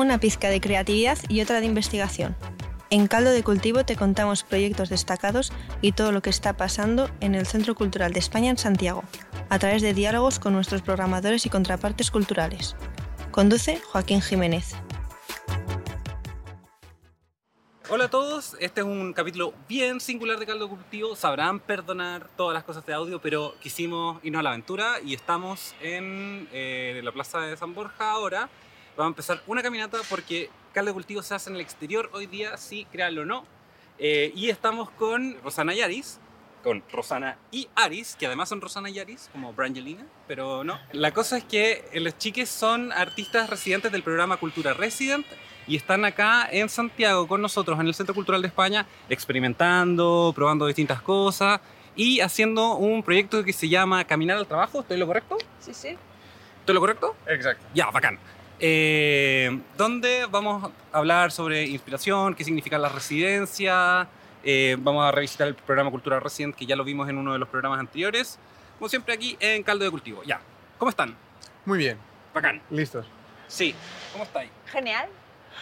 una pizca de creatividad y otra de investigación. En Caldo de Cultivo te contamos proyectos destacados y todo lo que está pasando en el Centro Cultural de España en Santiago, a través de diálogos con nuestros programadores y contrapartes culturales. Conduce Joaquín Jiménez. Hola a todos, este es un capítulo bien singular de Caldo Cultivo. Sabrán perdonar todas las cosas de audio, pero quisimos irnos a la aventura y estamos en eh, la plaza de San Borja ahora. Vamos a empezar una caminata porque Caldo Cultivo se hace en el exterior hoy día, sí, créanlo o no. Eh, y estamos con Rosana Yaris, con Rosana y Aris, que además son Rosana y Aris, como Brangelina, pero no. La cosa es que los chiques son artistas residentes del programa Cultura Resident y están acá en Santiago con nosotros en el Centro Cultural de España experimentando, probando distintas cosas y haciendo un proyecto que se llama Caminar al Trabajo. ¿Estoy lo correcto? Sí, sí. ¿Estoy lo correcto? Exacto. Ya, bacán. Eh, donde vamos a hablar sobre inspiración, qué significa la residencia. eh, vamos a revisitar el programa Cultura Resident, que ya lo vimos en uno de los programas anteriores. Como siempre aquí en Caldo de Cultivo. Ya. ¿Cómo están? Muy bien, Bacán. listos. Sí. ¿Cómo estáis? Genial.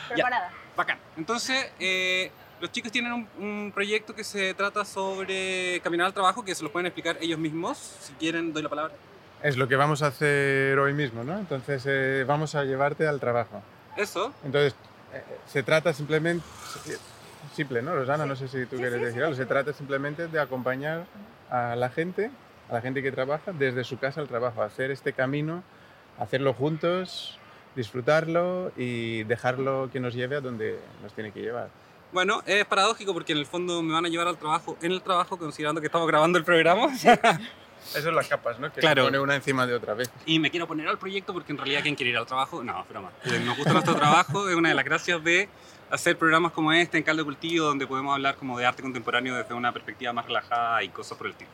Preparada. Bacán. Entonces, eh, los chicos tienen un, un proyecto que se trata sobre caminar al trabajo, que se lo pueden explicar ellos mismos. Si quieren, doy la palabra. Es lo que vamos a hacer hoy mismo, ¿no? Entonces eh, vamos a llevarte al trabajo. Eso. Entonces, eh, se trata simplemente... Simple, ¿no, Rosana? No sé si tú Sí, quieres sí, decir algo. Se trata simplemente de acompañar a la gente, a la gente que trabaja, desde su casa al trabajo, hacer este camino, hacerlo juntos, disfrutarlo y dejarlo que nos lleve a donde nos tiene que llevar. Bueno, es paradójico porque en el fondo me van a llevar al trabajo, en el trabajo, considerando que estamos grabando el programa. Esas son las capas, ¿no? Que Claro. se pone una encima de otra vez. Y me quiero poner al proyecto porque en realidad, ¿quién quiere ir al trabajo? No, pero más. Nos gusta nuestro trabajo, es una de las gracias de hacer programas como este en Caldo Cultivo, donde podemos hablar como de arte contemporáneo desde una perspectiva más relajada y cosas por el estilo.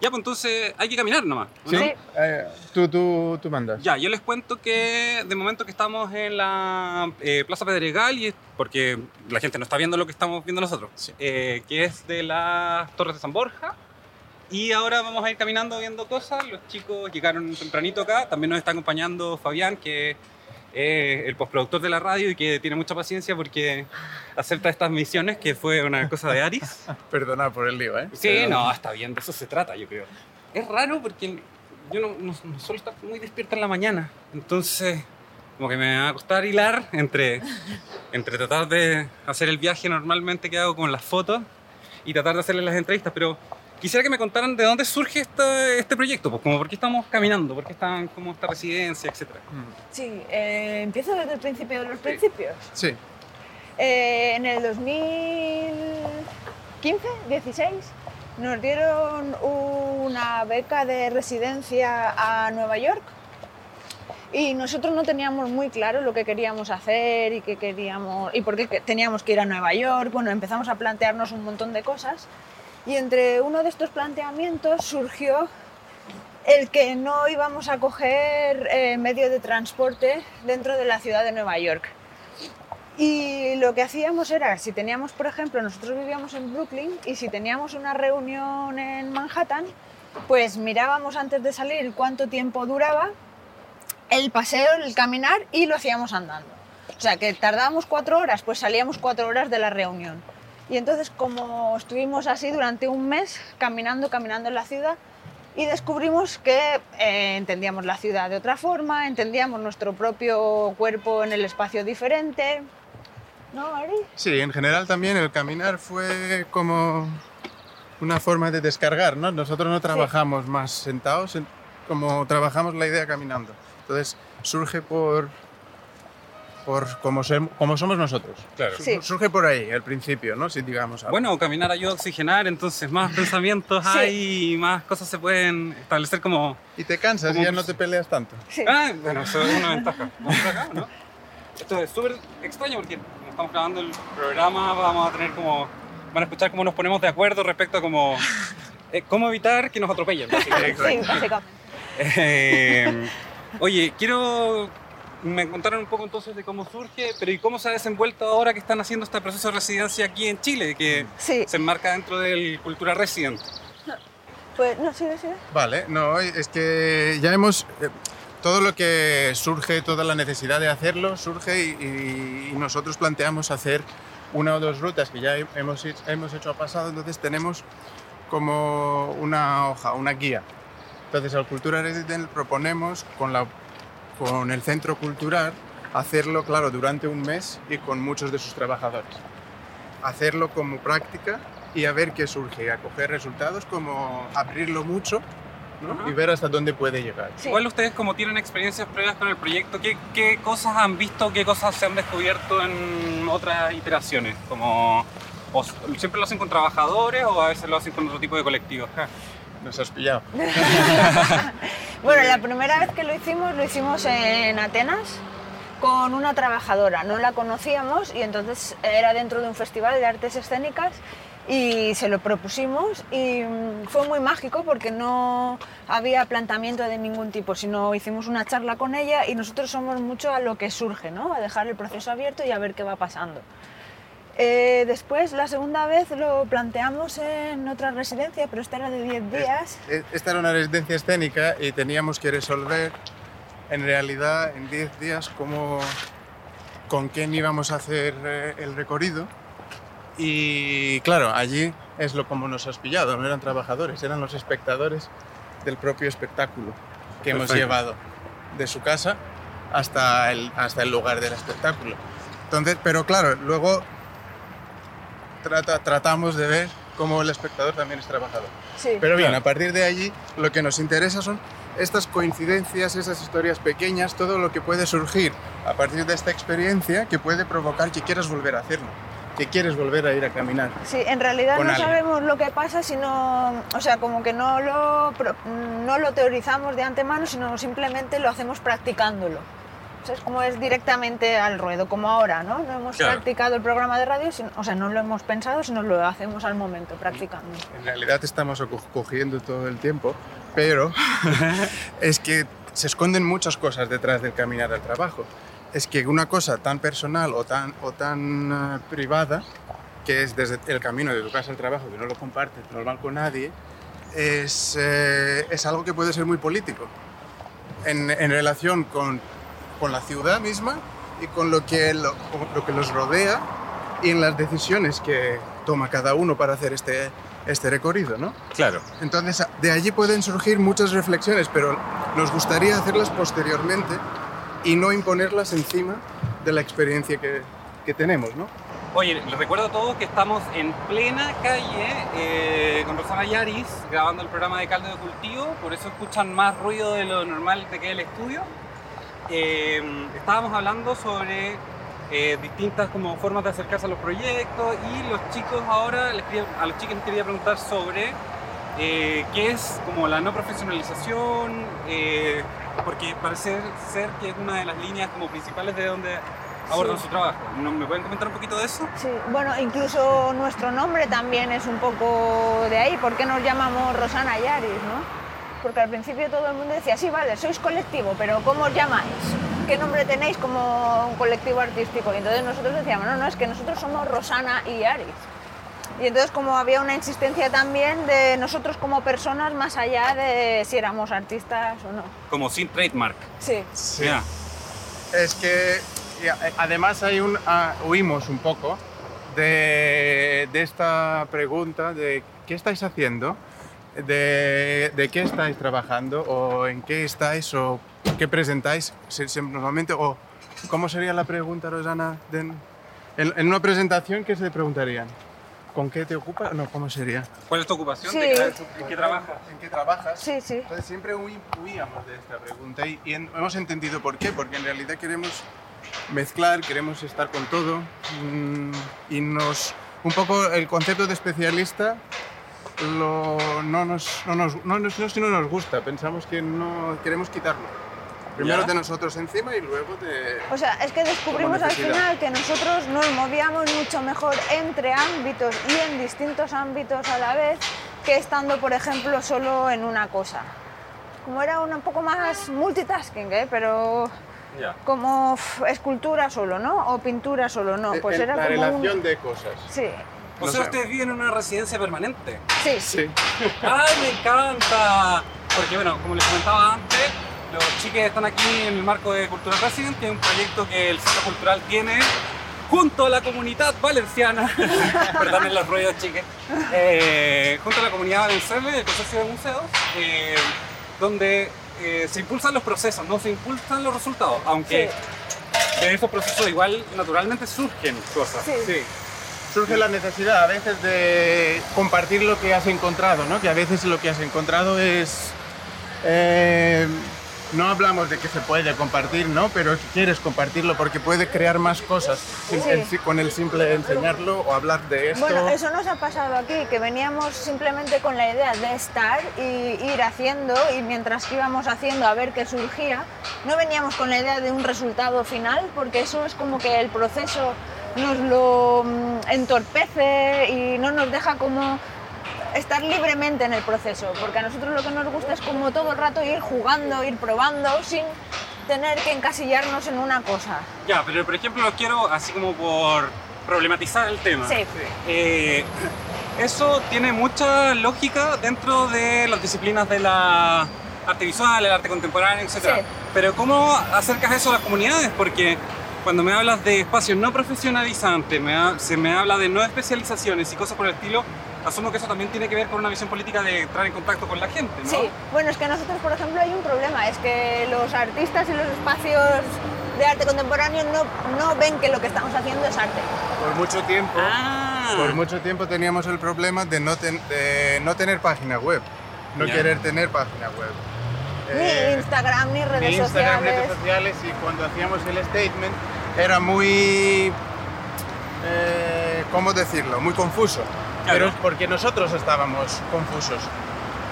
Ya, pues entonces hay que caminar nomás. ¿o ¿Sí? no? Sí. Eh, tú, tú, tú mandas. Ya, yo les cuento que de momento que estamos en la eh, Plaza Pedregal, y es porque la gente no está viendo lo que estamos viendo nosotros, eh, que es de las Torres de San Borja. Y ahora vamos a ir caminando viendo cosas. Los chicos llegaron tempranito acá. También nos está acompañando Fabián, que es el postproductor de la radio y que tiene mucha paciencia porque acepta estas misiones, que fue una cosa de Aris. Perdona por el lío, ¿eh? Sí, no, está bien, de eso se trata, yo creo. Es raro porque yo no, no, no suelo estar muy despierta en la mañana, entonces como que me va a costar hilar entre, entre tratar de hacer el viaje normalmente que hago con las fotos y tratar de hacerle las entrevistas, pero quisiera que me contaran de dónde surge este, este proyecto, pues como por qué estamos caminando, por qué están como esta residencia, etcétera. Mm, Sí, eh, empiezo desde el principio de los principios. Sí, Eh, en el 2015, 16, nos dieron una beca de residencia a Nueva York y nosotros no teníamos muy claro lo que queríamos hacer y qué queríamos y por qué teníamos que ir a Nueva York. Bueno, empezamos a plantearnos un montón de cosas y entre uno de estos planteamientos surgió el que no íbamos a coger eh, medio de transporte dentro de la ciudad de Nueva York. Y lo que hacíamos era, si teníamos, por ejemplo, nosotros vivíamos en Brooklyn y si teníamos una reunión en Manhattan, pues mirábamos antes de salir cuánto tiempo duraba el paseo, el caminar y lo hacíamos andando. O sea, que tardábamos cuatro horas, pues salíamos cuatro horas de la reunión. Y entonces, como estuvimos así durante un mes, caminando, caminando en la ciudad, y descubrimos que eh, entendíamos la ciudad de otra forma, entendíamos nuestro propio cuerpo en el espacio diferente. ¿No, Ari? sí, en general también el caminar fue como una forma de descargar, ¿no? Nosotros no trabajamos más sentados, en- como trabajamos la idea caminando. Entonces surge por, por como, como somos nosotros. Claro. Sí. Surge por ahí, al principio, ¿no? Si digamos algo. Bueno, caminar ayuda a oxigenar, entonces más pensamientos Sí. hay y más cosas se pueden establecer como Y te cansas como- y ya no te peleas tanto. Sí. Ah, bueno, eso es una ventaja. Vamos por acá, ¿no? Esto es súper extraño porque estamos grabando el programa, vamos a tener como... Van a escuchar cómo nos ponemos de acuerdo respecto a cómo... eh, cómo evitar que nos atropellen. básicamente. Sí, básicamente. Eh, oye, quiero... Me contaron un poco entonces de cómo surge, pero ¿y cómo se ha desenvuelto ahora que están haciendo este proceso de residencia aquí en Chile, que Sí, se enmarca dentro del Cultura Resident? pues no, sí, sí. Vale, no, es que ya hemos... eh, todo lo que surge, toda la necesidad de hacerlo surge y, y nosotros planteamos hacer una o dos rutas que ya hemos, hemos hecho a pasado, entonces tenemos como una hoja, una guía. Entonces al Cultura Resident proponemos con, la, con el centro cultural hacerlo, claro, durante un mes y con muchos de sus trabajadores. Hacerlo como práctica y a ver qué surge, a coger resultados, como abrirlo mucho y ver hasta dónde puede llegar. Igual ustedes como tienen experiencias previas con el proyecto, ¿qué, ¿qué, cosas han visto, qué cosas se han descubierto en otras iteraciones? Como, ¿Siempre lo hacen con trabajadores o a veces lo hacen con otro tipo de colectivos? Nos has pillado. bueno, la primera vez que lo hicimos, lo hicimos en Atenas con una trabajadora. No la conocíamos y entonces era dentro de un festival de artes escénicas y se lo propusimos y mm, fue muy mágico porque no había planteamiento de ningún tipo, sino hicimos una charla con ella y nosotros somos mucho a lo que surge, ¿no? a dejar el proceso abierto y a ver qué va pasando. Eh, después, la segunda vez lo planteamos en otra residencia, pero esta era de 10 días. Esta era una residencia escénica y teníamos que resolver en realidad en 10 días cómo, con quién íbamos a hacer eh, el recorrido y claro, allí es lo como nos has pillado, no eran trabajadores, eran los espectadores del propio espectáculo que hemos llevado de su casa hasta el, hasta el lugar del espectáculo. Entonces, pero claro, luego trata, tratamos de ver cómo el espectador también es trabajador. Sí. Pero bien, a partir de allí lo que nos interesa son estas coincidencias, esas historias pequeñas, todo lo que puede surgir a partir de esta experiencia que puede provocar que quieras volver a hacerlo que quieres volver a ir a caminar. Sí, en realidad no sabemos lo que pasa, sino, o sea, como que no lo, no lo teorizamos de antemano, sino simplemente lo hacemos practicándolo. Es como es directamente al ruedo, como ahora, ¿no? No hemos practicado el programa de radio, o sea, no lo hemos pensado, sino lo hacemos al momento, practicando. En realidad estamos cogiendo todo el tiempo, pero es que se esconden muchas cosas detrás del caminar al trabajo es que una cosa tan personal o tan, o tan eh, privada, que es desde el camino de tu casa al trabajo, que no lo compartes normal con nadie, es, eh, es algo que puede ser muy político en, en relación con, con, la ciudad misma y con lo que, lo, lo, que los rodea y en las decisiones que toma cada uno para hacer este, este recorrido, ¿no? Claro. Entonces, de allí pueden surgir muchas reflexiones, pero nos gustaría hacerlas posteriormente y no imponerlas encima de la experiencia que, que tenemos, ¿no? Oye, les recuerdo a todos que estamos en plena calle eh, con Rosana Yaris grabando el programa de caldo de cultivo, por eso escuchan más ruido de lo normal de que el estudio. Eh, estábamos hablando sobre eh, distintas como formas de acercarse a los proyectos y los chicos ahora, les a los chicos les quería preguntar sobre qué es como la no profesionalización, porque parece ser que es una de las líneas como principales de donde abordan su trabajo. ¿Me pueden comentar un poquito de eso? Sí, bueno, incluso nuestro nombre también es un poco de ahí. ¿Por qué nos llamamos Rosana Yaris, no? Porque al principio todo el mundo decía, sí, vale, sois colectivo, pero ¿cómo os llamáis? ¿Qué nombre tenéis como un colectivo artístico? Y entonces nosotros decíamos, no, no, es que nosotros somos Rosana y Yaris. Y entonces como había una insistencia también de nosotros como personas más allá de si éramos artistas o no. Como sin trademark. Sí. sí. Es que además hay un, ah, huimos un poco de, de, esta pregunta de qué estáis haciendo, de, de, qué estáis trabajando o en qué estáis o qué presentáis normalmente o cómo sería la pregunta, Rosana, en, en una presentación, ¿qué se preguntarían? ¿Con qué te ocupas? No, ¿cómo sería? ¿Cuál es tu ocupación? Sí. ¿En qué trabajas? ¿En qué trabajas? Sí, sí. Entonces siempre huíamos de esta pregunta y, hemos entendido por qué, porque en realidad queremos mezclar, queremos estar con todo mm, y nos... Un poco el concepto de especialista lo, no, nos, no, nos, no, no, no nos gusta, pensamos que no queremos quitarlo. Primero de nosotros encima y luego de... O sea, es que descubrimos al final que nosotros nos movíamos mucho mejor entre ámbitos y en distintos ámbitos a la vez que estando, por ejemplo, solo en una cosa. Como era un poco más multitasking, ¿eh? pero como escultura solo, ¿no? O pintura solo, ¿no? Pues era la relación de cosas. Sí. O sea, ustedes viven en una residencia permanente. Sí. Sí. ¡Ay, me encanta! Porque, bueno, como les comentaba antes, Los chiques están aquí en el marco de Cultura Resident, que es un proyecto que el Centro Cultural tiene junto a la comunidad valenciana, perdonen los ruidos chiques, eh, junto a la comunidad valenciana del consorcio de museos, eh, donde eh, se impulsan los procesos, no se impulsan los resultados, aunque de esos procesos igual naturalmente surgen cosas. Sí. Surge la necesidad a veces de compartir lo que has encontrado, ¿no? Que a veces lo que has encontrado es... eh, no hablamos de que se puede compartir, ¿no? Pero quieres compartirlo porque puede crear más cosas Sí. con el simple enseñarlo o hablar de esto. Bueno, eso nos ha pasado aquí, que veníamos simplemente con la idea de estar y ir haciendo y mientras que íbamos haciendo a ver qué surgía, no veníamos con la idea de un resultado final porque eso es como que el proceso nos lo mm, entorpece y no nos deja como estar libremente en el proceso, porque a nosotros lo que nos gusta es como todo el rato ir jugando, ir probando sin tener que encasillarnos en una cosa. Ya, pero por ejemplo lo quiero así como por problematizar el tema. Sí. Eh, eso tiene mucha lógica dentro de las disciplinas de la arte visual, el arte contemporáneo, etc. Sí. Pero ¿cómo acercas eso a las comunidades? Porque cuando me hablas de espacios no profesionalizantes, me ha- se me habla de no especializaciones y cosas por el estilo, asumo que eso también tiene que ver con una visión política de entrar en contacto con la gente, ¿no? Sí, bueno, es que nosotros, por ejemplo, hay un problema, es que los artistas y los espacios de arte contemporáneo no, no ven que lo que estamos haciendo es arte. Por mucho tiempo, Ah. por mucho tiempo teníamos el problema de no, ten- de no tener página web, no querer tener página web. Ni Eh, Instagram, ni redes ni Instagram, sociales. redes sociales y cuando hacíamos el statement era muy, eh, ¿cómo decirlo? Muy confuso. Claro. Pero es porque nosotros estábamos confusos,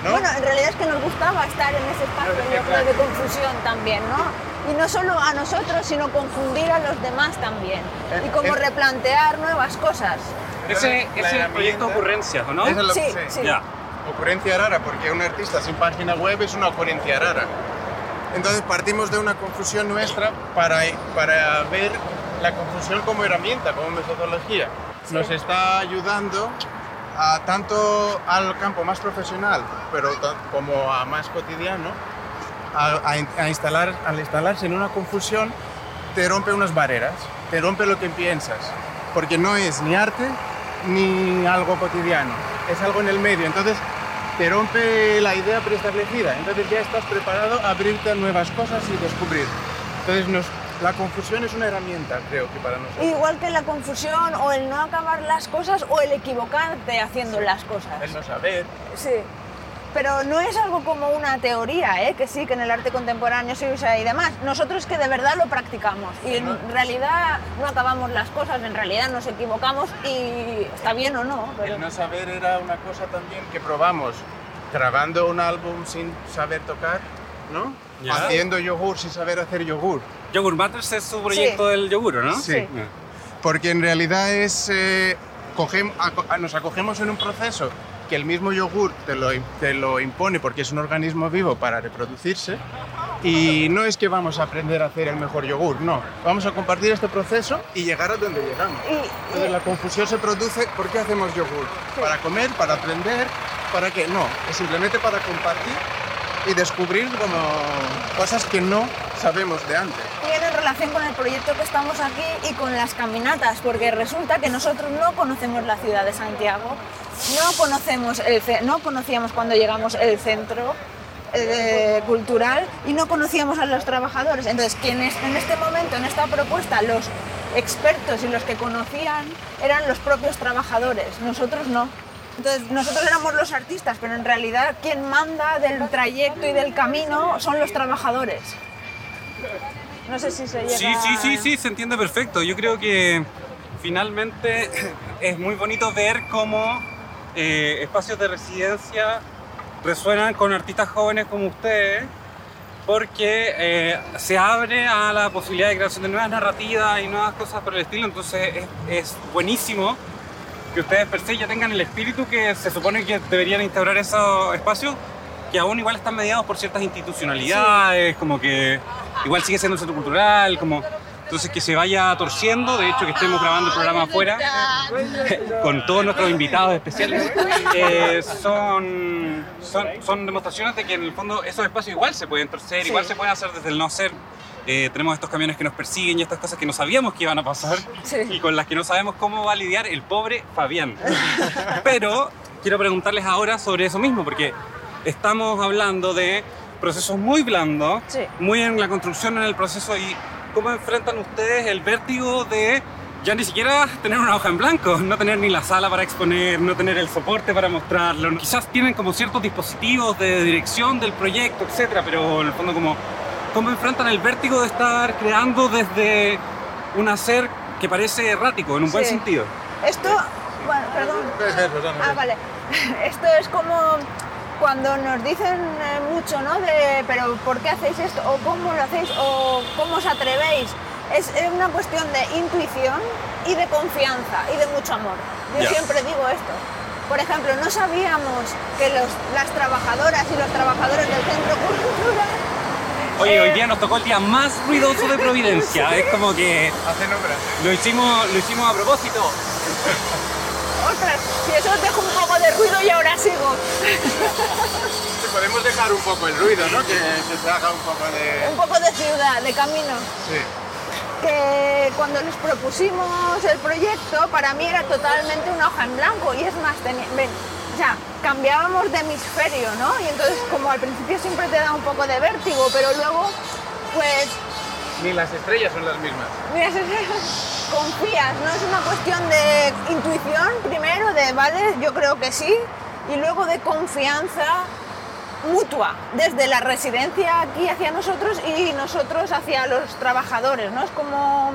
¿no? Bueno, en realidad es que nos gustaba estar en ese espacio, yo creo, de confusión también, ¿no? Y no solo a nosotros, sino confundir a los demás también. Eh, Y como eh. replantear nuevas cosas. Ese, ese es el proyecto ocurrencias, ¿o ¿no? Es lo Sí, sé. sí. Ya. Ocurrencia rara, porque un artista sin página web es una ocurrencia rara. Entonces partimos de una confusión nuestra para, para ver la confusión como herramienta, como metodología. Nos está ayudando a, tanto al campo más profesional, pero como a más cotidiano, a, a a instalar, al instalarse en una confusión, te rompe unas barreras, te rompe lo que piensas, porque no es ni arte ni algo cotidiano, es algo en el medio, entonces te rompe la idea preestablecida, entonces ya estás preparado a abrirte a nuevas cosas y descubrir. Entonces nos- la confusión es una herramienta, creo que para nosotros. Igual que la confusión o el no acabar las cosas o el equivocarte haciendo las cosas. El no saber, Sí. Pero no es algo como una teoría, ¿eh? que sí, que en el arte contemporáneo se usa y demás. Nosotros que de verdad lo practicamos y en realidad no acabamos las cosas, en realidad nos equivocamos y está bien o no. Pero... el no saber era una cosa también que probamos grabando un álbum sin saber tocar, ¿no? Ya. Haciendo yogur sin saber hacer yogur. Yogur Matters es su proyecto del yogur, ¿no? Sí. Sí. Porque en realidad es, eh, cogem- aco- a- nos acogemos en un proceso que el mismo yogur te lo, te lo impone porque es un organismo vivo para reproducirse y no es que vamos a aprender a hacer el mejor yogur, no. Vamos a compartir este proceso y llegar a donde llegamos. Entonces la confusión se produce, ¿por qué hacemos yogur? ¿Para comer? ¿Para aprender? ¿Para qué? No, es simplemente para compartir y descubrir como cosas que no sabemos de antes. tiene relación con el proyecto que estamos aquí y con las caminatas, porque resulta que nosotros no conocemos la ciudad de Santiago, no, conocemos el, no conocíamos cuando llegamos el centro eh, cultural y no conocíamos a los trabajadores. Entonces, quienes en este momento, en esta propuesta, los expertos y los que conocían eran los propios trabajadores, nosotros no. Entonces, nosotros éramos los artistas, pero en realidad quien manda del trayecto y del camino son los trabajadores. No sé si se llega... Sí, sí, sí, sí, se entiende perfecto. Yo creo que finalmente es muy bonito ver cómo eh, espacios de residencia resuenan con artistas jóvenes como ustedes, porque eh, se abre a la posibilidad de creación de nuevas narrativas y nuevas cosas por el estilo. Entonces es, es buenísimo que ustedes per se ya tengan el espíritu que se supone que deberían instaurar esos espacios, que aún igual están mediados por ciertas institucionalidades, como que igual sigue siendo un centro cultural, como Entonces que se vaya torciendo, de hecho que estemos grabando el programa afuera con todos nuestros invitados especiales, eh, son, son, son demostraciones de que en el fondo esos espacios igual se pueden torcer, igual se pueden hacer desde el no ser. Eh, tenemos estos camiones que nos persiguen y estas cosas que no sabíamos que iban a pasar Sí. y con las que no sabemos cómo va a lidiar el pobre Fabián. Pero quiero preguntarles ahora sobre eso mismo, porque estamos hablando de procesos muy blandos, Sí. muy en la construcción, en el proceso, y cómo enfrentan ustedes el vértigo de ya ni siquiera tener una hoja en blanco, no tener ni la sala para exponer, no tener el soporte para mostrarlo. Quizás tienen como ciertos dispositivos de dirección del proyecto, etcétera, pero en el fondo como cómo enfrentan el vértigo de estar creando desde un hacer que parece errático, en un buen Sí. sentido. Esto, bueno, perdón, Ah, vale. Esto es como cuando nos dicen eh, mucho, ¿no? De, pero ¿por qué hacéis esto? ¿O cómo lo hacéis? ¿O cómo os atrevéis? Es eh, una cuestión de intuición y de confianza y de mucho amor. Yo siempre digo esto. Por ejemplo, no sabíamos que los- las trabajadoras y los trabajadores del centro cultural Oye, Eh, hoy día nos tocó el día más ruidoso de Providencia. Es como que Hacen obras. ¿eh? lo hicimos, lo hicimos a propósito. Ostras, si eso os dejo un poco de ruido y ahora sigo. Sí, podemos dejar un poco el ruido, ¿no? Que, que se haga un poco de... Un poco de ciudad, de camino. Sí. que cuando les propusimos el proyecto, para mí era totalmente una hoja en blanco y es más, ven, o sea, cambiábamos de hemisferio, ¿no? Y entonces como al principio siempre te da un poco de vértigo, pero luego, pues, Ni las estrellas son las mismas. mira, confías, ¿no? Es una cuestión de intuición primero, de, vale, yo creo que sí, y luego de confianza mutua, desde la residencia aquí hacia nosotros y nosotros hacia los trabajadores, ¿no? Es como...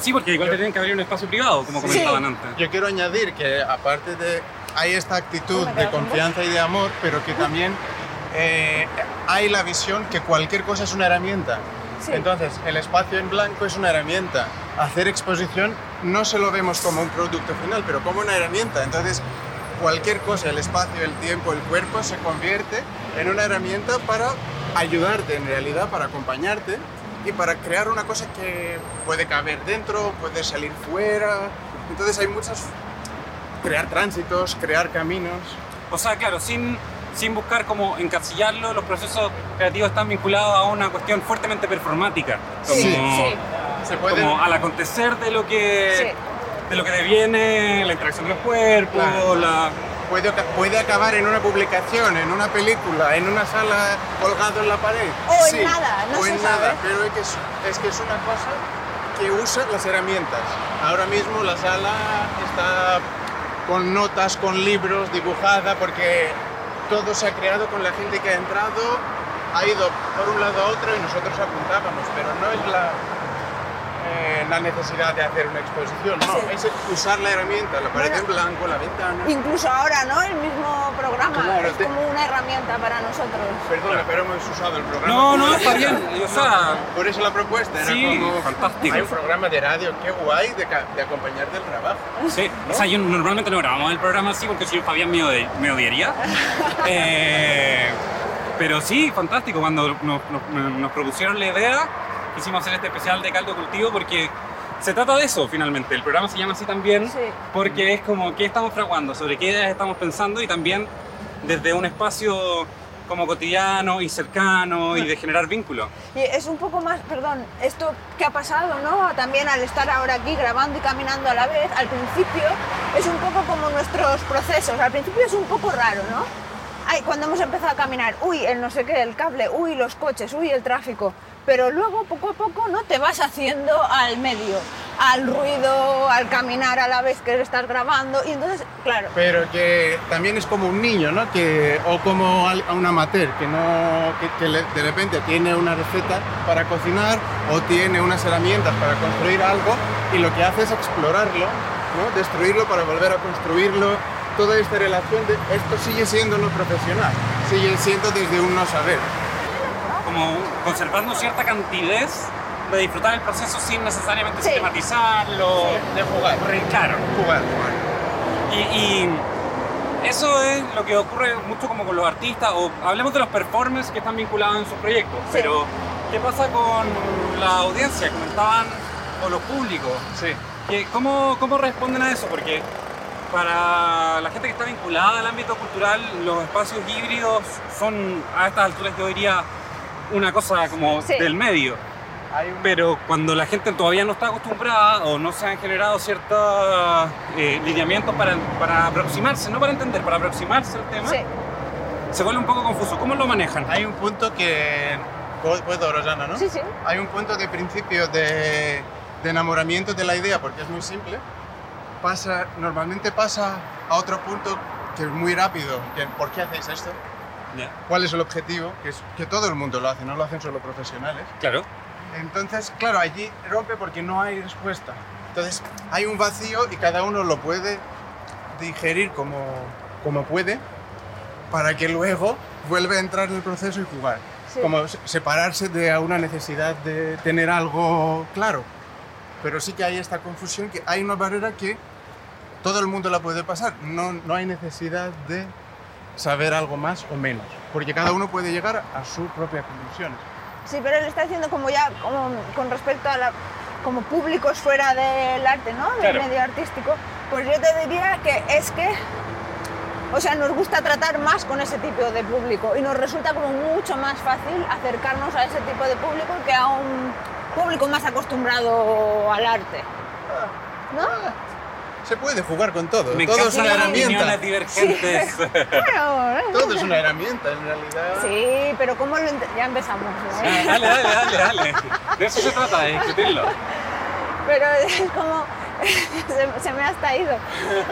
Sí, porque igual tenían que abrir un espacio privado, como Sí. comentaban antes. Yo quiero añadir que aparte de... Hay esta actitud ¿Me de confianza y de amor, pero que también eh, hay la visión que cualquier cosa es una herramienta. Sí. Entonces, el espacio en blanco es una herramienta. Hacer exposición no se lo vemos como un producto final, pero como una herramienta. Entonces, cualquier cosa, el espacio, el tiempo, el cuerpo, se convierte en una herramienta para ayudarte en realidad, para acompañarte y para crear una cosa que puede caber dentro, puede salir fuera. Entonces hay muchas... Crear tránsitos, crear caminos. O sea, claro, sin, sin buscar como encasillarlo, los procesos creativos están vinculados a una cuestión fuertemente performática. Como, Sí, sí. Se como al acontecer de lo que Sí. de lo que deviene, la interacción de los cuerpos, Claro. la... Puede, puede acabar en una publicación, en una película, en una sala colgado en la pared. O en nada, no o se en sabe. nada, pero es que es, es que es una cosa que usa las herramientas. Ahora mismo la sala está con notas, con libros, dibujada, porque todo se ha creado con la gente que ha entrado, ha ido por un lado a otro y nosotros apuntábamos, pero no es la, eh, la necesidad de hacer una exposición, no, Sí. es usar la herramienta, la pared Bueno, en blanco, la ventana. Incluso ahora, ¿no? El mismo programa Claro, es te- como una herramienta para nosotros. Perdona, pero hemos usado el programa. No, no, está bien, o sea... Por eso la propuesta era Sí, como. fantástico. Hay un programa de radio, qué guay de, de acompañar del trabajo. Sí, o sea, yo normalmente no grabamos el programa así porque si no Fabián me, odi- me odiaría. Eh, pero sí, fantástico. Cuando nos, nos- nos propusieron la idea, quisimos hacer este especial de caldo cultivo porque se trata de eso finalmente. El programa se llama así también Sí. porque es como qué estamos fraguando, sobre qué ideas estamos pensando y también desde un espacio como cotidiano y cercano y de generar vínculos. Y es un poco más, perdón, esto que ha pasado, ¿no? También al estar ahora aquí grabando y caminando a la vez, al principio es un poco como nuestros procesos. Al principio es un poco raro, ¿no? Ay, cuando hemos empezado a caminar, uy, el no sé qué, el cable, uy, los coches, uy, el tráfico. Pero luego, poco a poco, ¿no? Te vas haciendo al medio, al ruido, al caminar a la vez que estás grabando. Y entonces, claro, Pero que también es como un niño, ¿no? Que, o como a un amateur, que, no, que, de repente tiene una receta para cocinar o tiene unas herramientas para construir algo y lo que hace es explorarlo, ¿no? Destruirlo para volver a construirlo. Toda esta relación de esto sigue siendo no profesional, sigue siendo desde un no saber. como conservando cierta cantidez de disfrutar el proceso sin necesariamente Sí. sistematizarlo. De jugar, Claro. jugar, jugar. Y, y eso es lo que ocurre mucho como con los artistas, o hablemos de los performers que están vinculados en sus proyectos, pero ¿qué pasa con la audiencia? Comentaban o los públicos. Sí. ¿Qué- ¿Cómo, ¿Cómo responden a eso? Porque para la gente que está vinculada al ámbito cultural, los espacios híbridos son a estas alturas yo diría una cosa como Sí. del medio. Pero cuando la gente todavía no está acostumbrada o no se han generado ciertos eh, lineamientos para, para aproximarse, no para entender, para aproximarse al tema, Sí. se vuelve un poco confuso. ¿Cómo lo manejan? Hay un punto que... ¿Puedo- Puedo, Rosana, ¿no? Sí, sí. Hay un punto de principio de, de enamoramiento de la idea, porque es muy simple. Pasa, normalmente pasa a otro punto que es muy rápido. Que, ¿Por qué hacéis esto? ¿Cuál es el objetivo? Que es que todo el mundo lo hace, no lo hacen solo profesionales. Claro. Entonces, claro, allí rompe porque no hay respuesta. Entonces, hay un vacío y cada uno lo puede digerir como, como puede para que luego vuelva a entrar en el proceso y jugar. Sí. Como se- separarse de una necesidad de tener algo claro. Pero sí que hay esta confusión, que hay una barrera que todo el mundo la puede pasar. No, no hay necesidad de saber algo más o menos, porque cada uno puede llegar a sus propias conclusiones. Sí, pero él está diciendo como ya como con respecto a la, como públicos fuera del arte, ¿no? Del Claro. medio artístico. Pues yo te diría que es que, o sea, nos gusta tratar más con ese tipo de público y nos resulta como mucho más fácil acercarnos a ese tipo de público que a un público más acostumbrado al arte. ¿No? Se puede jugar con todo. Me todo es una las herramienta. divergentes. Bueno, ¿eh? Todo es una herramienta, en realidad. Sí, pero ¿cómo lo ent- Ya empezamos, ¿eh? dale, dale, dale, dale. De eso se trata, de discutirlo. pero es como se, se me ha hasta ido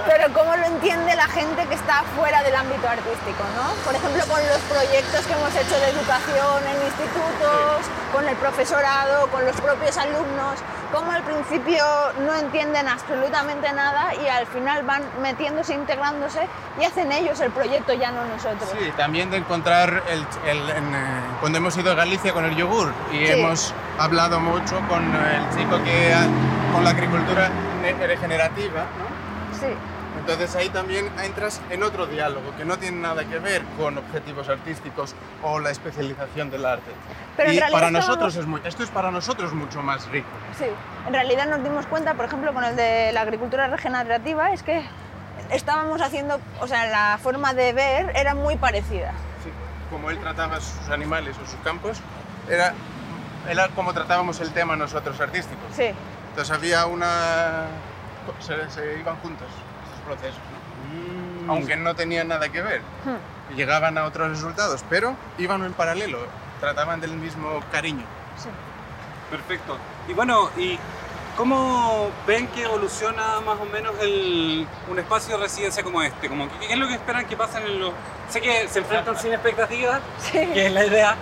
pero cómo lo entiende la gente que está fuera del ámbito artístico no por ejemplo con los proyectos que hemos hecho de educación en institutos con el profesorado con los propios alumnos cómo al principio no entienden absolutamente nada y al final van metiéndose integrándose y hacen ellos el proyecto ya no nosotros Sí, también de encontrar el, el- en, eh, cuando hemos ido a Galicia con el yogur y Sí. hemos hablado mucho con el chico que con la agricultura regenerativa, ¿no? sí Entonces ahí también entras en otro diálogo que no tiene nada que ver con objetivos artísticos o la especialización del arte. Pero y para nosotros es muy, esto es para nosotros mucho más rico. Sí, en realidad nos dimos cuenta, por ejemplo, con el de la agricultura regenerativa, es que estábamos haciendo, o sea, la forma de ver era muy parecida. Sí, como él trataba sus animales o sus campos, era, era como tratábamos el tema nosotros artísticos. Sí, Entonces había una... Se, se iban juntos estos procesos, ¿no? aunque no tenían nada que ver. Hmm. Llegaban a otros resultados, pero iban en paralelo, trataban del mismo cariño. sí. Perfecto. Y bueno, ¿y cómo ven que evoluciona más o menos el, un espacio de residencia como este? Como, ¿qué, es lo que esperan que pasen en los...? Sé que se enfrentan sin expectativas, Sí. que es la idea,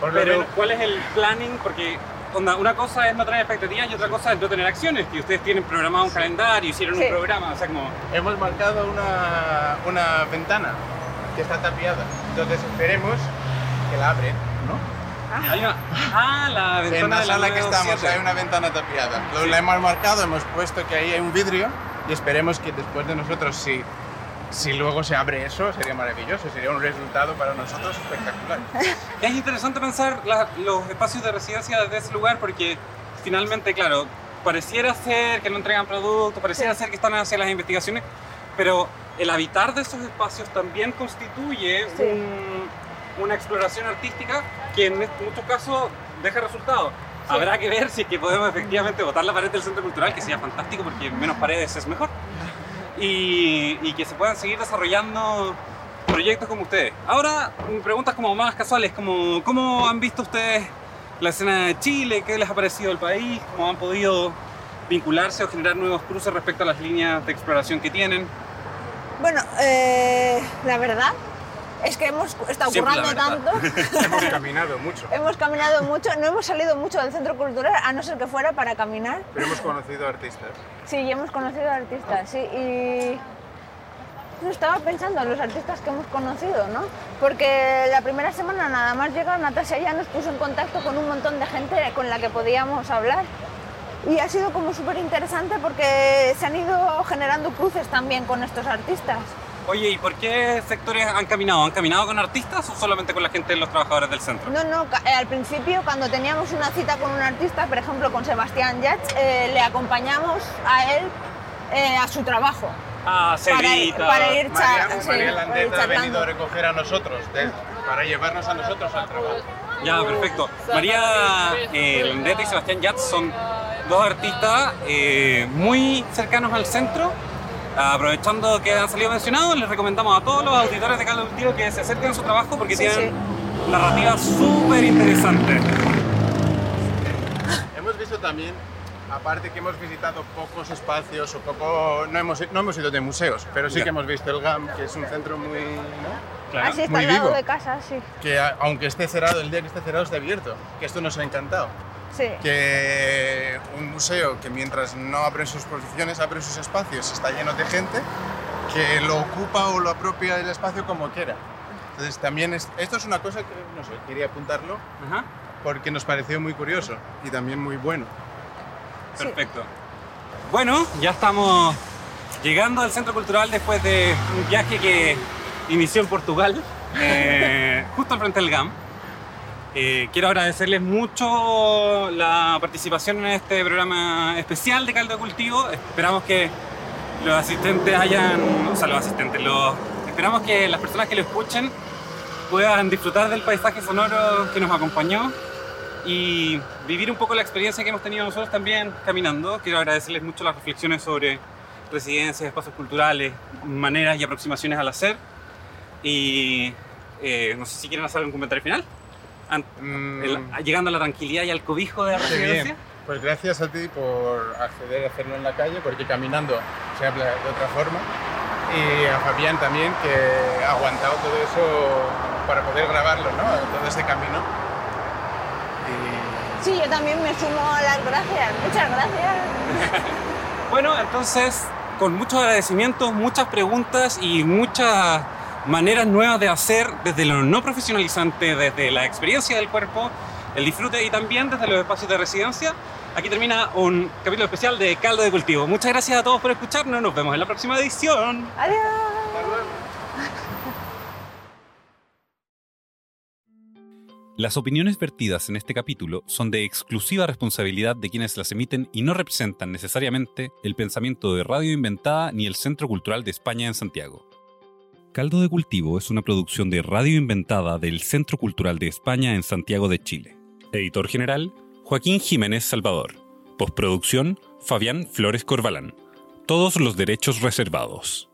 Por pero menos- ¿cuál es el planning? Porque onda, una cosa es no tener expectativas y otra cosa es no tener acciones, que ustedes tienen programado un calendario, hicieron Sí. un programa, o sea, como... Hemos marcado una, una ventana que está tapiada, entonces esperemos que la abren, ¿no? Hay una, ah, la ventana En la de sala que estamos 927. hay una ventana tapiada. Lo Sí. la hemos marcado, hemos puesto que ahí hay un vidrio y esperemos que después de nosotros, si, si luego se abre eso, sería maravilloso, sería un resultado para nosotros espectacular. Es interesante pensar la- los espacios de residencia desde ese lugar porque finalmente, claro, pareciera ser que no entregan productos, pareciera ser que están hacia las investigaciones, pero el habitar de esos espacios también constituye Sí. un- una exploración artística que en muchos casos deja resultados. Habrá que ver si es que podemos efectivamente botar la pared del centro cultural, que sería fantástico porque menos paredes es mejor. Y, que se puedan seguir desarrollando proyectos como ustedes. Ahora, mm, preguntas como más casuales, como ¿cómo han visto ustedes la escena de Chile? ¿Qué les ha parecido el país? ¿Cómo han podido vincularse o generar nuevos cruces respecto a las líneas de exploración que tienen? Bueno, eh, la verdad es que hemos estado Siempre currando tanto, hemos caminado mucho, hemos caminado mucho, no hemos salido mucho del centro cultural, a no ser que fuera para caminar. pero hemos conocido artistas. Sí, hemos conocido artistas, sí, y no estaba pensando en los artistas que hemos conocido, ¿no? Porque la primera semana nada más llegar, Natasha ya nos puso en contacto con un montón de gente con la que podíamos hablar. Y ha sido como súper interesante porque se han ido generando cruces también con estos artistas. Oye, ¿y por qué sectores han caminado? ¿Han caminado con artistas o solamente con la gente de los trabajadores del centro? No, no, eh, al principio cuando teníamos una cita con un artista, por ejemplo con Sebastián Yats, eh, le acompañamos a él eh, a su trabajo. Ah, Para ir- Cevita. para ir María, sí, María para Landeta ha venido a recoger a nosotros, de- para llevarnos a nosotros al trabajo. Ya, perfecto. María eh, Landeta y Sebastián Yats son dos artistas eh, muy cercanos al centro. Aprovechando que han salido mencionados, les recomendamos a todos los auditores de Caldo Cultivo que se acerquen a su trabajo porque Sí, tienen narrativas súper interesantes. Hemos visto también, aparte que hemos visitado pocos espacios o poco, no hemos, no hemos ido de museos, pero sí Ya. que hemos visto el GAM, que es un centro muy, ¿no? Claro. Así está Muy al lado vivo. de casa, sí. que a- aunque esté cerrado, el día que esté cerrado está abierto, que esto nos ha encantado. Sí. Que un museo que mientras no abre sus posiciones, abre sus espacios, está lleno de gente que lo ocupa o lo apropia del espacio como quiera. Entonces también es, esto es una cosa que, no sé, quería apuntarlo Ajá. porque nos pareció muy curioso y también muy bueno. Sí. Perfecto. Bueno, ya estamos llegando al Centro Cultural después de un viaje que inició en Portugal, eh, justo al frente del GAM. Eh, quiero agradecerles mucho la participación en este programa especial de Caldo de Cultivo. Esperamos que los asistentes hayan, o sea, los asistentes, los, esperamos que las personas que lo escuchen puedan disfrutar del paisaje sonoro que nos acompañó y vivir un poco la experiencia que hemos tenido nosotros también caminando. Quiero agradecerles mucho las reflexiones sobre residencias, espacios culturales, maneras y aproximaciones al hacer. Y eh, no sé si quieren hacer algún comentario final. An- Mm, el- llegando a la tranquilidad y al cobijo de la residencia. Pues gracias a ti por acceder a hacerlo en la calle, porque caminando se habla de otra forma. Y a Fabián también, que ha aguantado todo eso para poder grabarlo, ¿no? Todo ese camino. Y Sí, yo también me sumo a las gracias. Muchas gracias. Bueno, entonces, con muchos agradecimientos, muchas preguntas y muchas maneras nuevas de hacer desde lo no profesionalizante, desde la experiencia del cuerpo, el disfrute y también desde los espacios de residencia. Aquí termina un capítulo especial de Caldo de Cultivo. Muchas gracias a todos por escucharnos. Nos vemos en la próxima edición. Adiós. Las opiniones vertidas en este capítulo son de exclusiva responsabilidad de quienes las emiten y no representan necesariamente el pensamiento de Radio Inventada ni el Centro Cultural de España en Santiago. Caldo de Cultivo es una producción de Radio Inventada del Centro Cultural de España en Santiago de Chile. Editor general, Joaquín Jiménez Salvador. Postproducción, Fabián Flores Corbalán. Todos los derechos reservados.